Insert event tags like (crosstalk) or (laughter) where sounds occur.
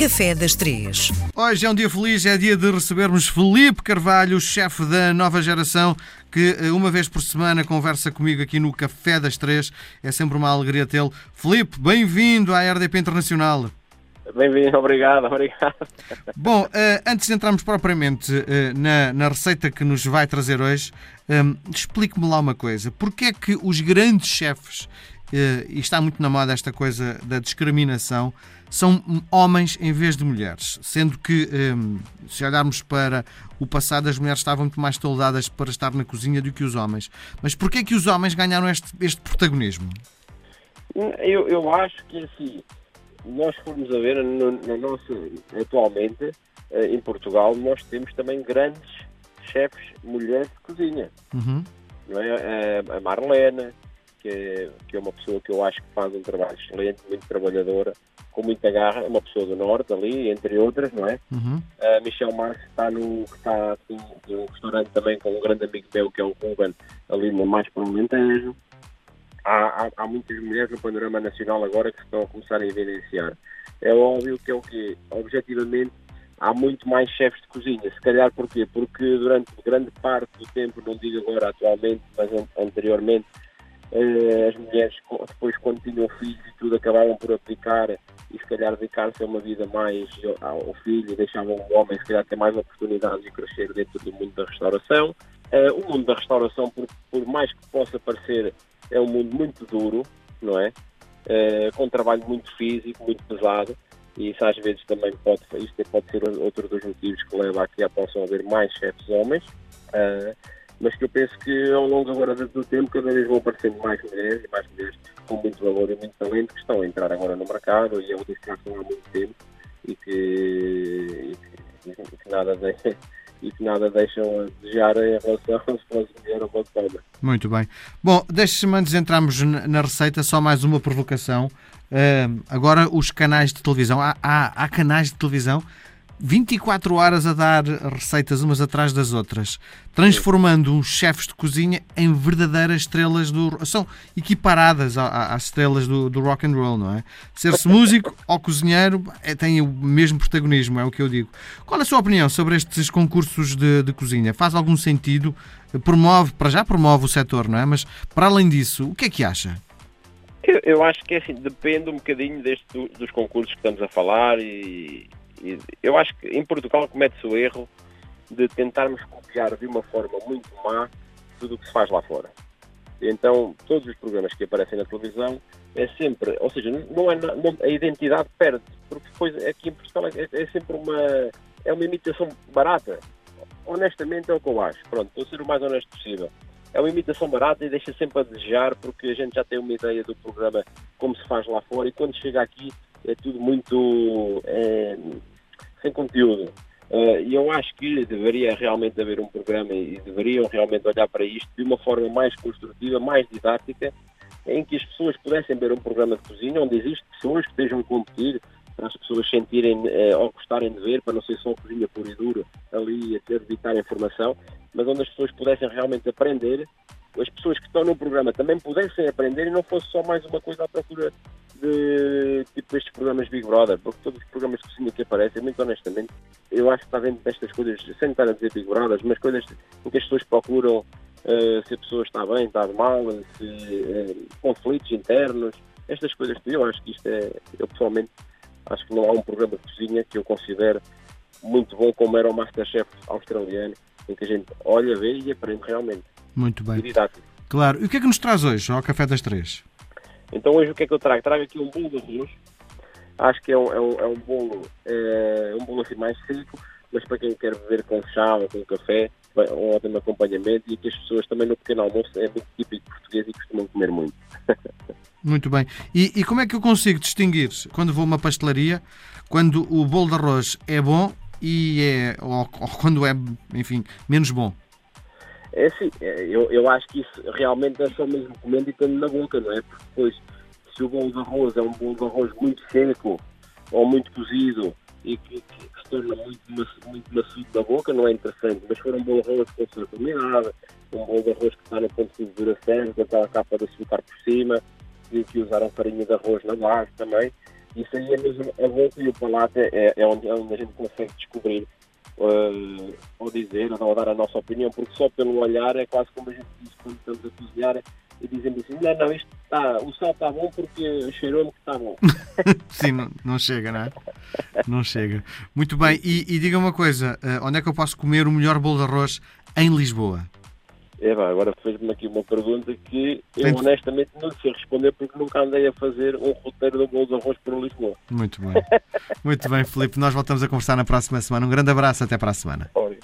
Café das Três. Hoje é um dia feliz, é dia de recebermos Felipe Carvalho, chefe da nova geração, que eh, uma vez por semana conversa comigo aqui no Café das Três. É sempre uma alegria tê-lo. Felipe, bem-vindo à RDP Internacional. Bem-vindo, obrigado, obrigado. (laughs) Bom, eh, antes de entrarmos propriamente eh, na, na receita que nos vai trazer hoje, explique-me lá uma coisa. Porquê é que os grandes chefes, e está muito na moda esta coisa da discriminação, são homens em vez de mulheres, sendo que, se olharmos para o passado, as mulheres estavam muito mais toldadas para estar na cozinha do que os homens. Mas porquê é que os homens ganharam este, este protagonismo? Eu, eu acho que, assim, nós formos a ver, no, no nosso, atualmente, eh, em Portugal, nós temos também grandes chefes mulheres de cozinha. Uhum. Não é? A Marlena, que é, que é uma pessoa que eu acho que faz um trabalho excelente, muito trabalhadora, com muita garra, é uma pessoa do Norte ali, entre outras, não é? Uhum. A Michelle Marques está no está assim, um restaurante também com um grande amigo meu que é o Ruben, ali no mais para o. Há, há, há, muitas mulheres no panorama nacional agora que estão a começar a evidenciar. É óbvio que é o que, objetivamente, há muito mais chefes de cozinha. Se calhar porquê? Porque durante grande parte do tempo, não digo agora atualmente, mas anteriormente, as mulheres depois quando tinham filhos e tudo acabavam por aplicar e se calhar dedicar-se a uma vida mais ao filho e deixavam o homem se calhar ter mais oportunidades de crescer dentro do mundo da restauração. Uh, o mundo da restauração, por, por, mais que possa parecer, é um mundo muito duro, não é? Uh, com trabalho muito físico, muito pesado e isso às vezes também pode, isto pode ser outro dos motivos que leva a que possam haver mais chefes homens. Uh, mas que eu penso que ao longo agora do tempo cada vez vão aparecendo mais mulheres e mais mulheres com muito valor e muito talento que estão a entrar agora no mercado e é um estão há muito tempo e que, e que, e que nada deixa, (laughs) e que nada deixam a desejar em relação se fosse mulher ou homem. Muito bem. Bom, deixe-me antes de entrarmos na receita, só mais uma provocação. Uh, agora os canais de televisão, há, há, há canais de televisão 24 horas a dar receitas umas atrás das outras, transformando os chefes de cozinha em verdadeiras estrelas do. são equiparadas às estrelas do, do rock and roll, não é? Ser-se músico ou cozinheiro é, tem o mesmo protagonismo, é o que eu digo. Qual é a sua opinião sobre estes concursos de, de cozinha? Faz algum sentido? Promove, para já promove o setor, não é? Mas para além disso, o que é que acha? Eu, eu acho que é assim, depende um bocadinho deste, dos concursos que estamos a falar e, eu acho que em Portugal comete-se o erro de tentarmos copiar de uma forma muito má tudo o que se faz lá fora. Então, todos os programas que aparecem na televisão é sempre, ou seja, não é, não, a identidade perde, porque depois aqui em Portugal é, é, sempre uma, é uma imitação barata. Honestamente é o que eu acho. Pronto, estou a ser o mais honesto possível. É uma imitação barata e deixa sempre a desejar, porque a gente já tem uma ideia do programa como se faz lá fora e quando chega aqui é tudo muito. É, sem conteúdo. Uh, e eu acho que deveria realmente haver um programa e deveriam realmente olhar para isto de uma forma mais construtiva, mais didática, em que as pessoas pudessem ver um programa de cozinha onde existem pessoas que estejam a competir, para as pessoas sentirem uh, ou gostarem de ver, para não ser só cozinha pura e dura ali a ter de evitar informação, mas onde as pessoas pudessem realmente aprender, as pessoas que estão no programa também pudessem aprender e não fosse só mais uma coisa à procura de tipo estes programas Big Brother, porque todos os programas de cozinha que aparecem, muito honestamente, eu acho que está dentro destas coisas, sem estar a dizer Big Brother, mas coisas em que as pessoas procuram uh, se a pessoa está bem, está mal, se, uh, conflitos internos, estas coisas. Eu acho que isto é, eu pessoalmente, acho que não há um programa de cozinha que eu considero muito bom como era o Masterchef australiano, em que a gente olha, vê e aprende realmente. Muito bem. Claro. E o que é que nos traz hoje ao Café das Três? Então hoje o que é que eu trago? Trago aqui um bolo de arroz. Acho que é um, é um, é um bolo, é, um bolo assim mais seco, mas para quem quer beber com chá ou com café, é um ótimo acompanhamento e que as pessoas também no pequeno almoço é muito típico português e costumam comer muito. (laughs) Muito bem. E, e, como é que eu consigo distinguir quando vou a uma pastelaria quando o bolo de arroz é bom e é ou, ou quando é, enfim, menos bom? É assim, é, eu, eu acho que isso realmente é só mesmo comendo e tendo na boca, não é? Porque depois, se o bolo de arroz é um bolo de arroz muito seco ou muito cozido e que, que, que se torna muito, muito macio na boca, não é interessante. Mas for um bolo de arroz com açúcar combinado, um bolo de arroz que está no ponto de duração, com aquela capa de açúcar por cima, e que usaram farinha de arroz na base também, Isso aí é mesmo a boca e o palato é, é, onde, é onde a gente consegue descobrir uh, ou dizer ou dar a nossa opinião, porque só pelo olhar é quase como a gente diz quando estamos a cozinhar e dizemos assim, não, não, isto está, o sal está bom porque cheirou-me que está bom. (laughs) Sim, não, não, chega, não é? Não chega. Muito bem, e, e diga uma coisa, uh, onde é que eu posso comer o melhor bolo de arroz em Lisboa? É, pá, agora fez-me aqui uma pergunta que eu Tem... honestamente não sei responder porque nunca andei a fazer um roteiro de bolo de arroz para Lisboa. Muito bem. Muito bem, Filipe. Nós voltamos a conversar na próxima semana. Um grande abraço, até para a semana. Oi.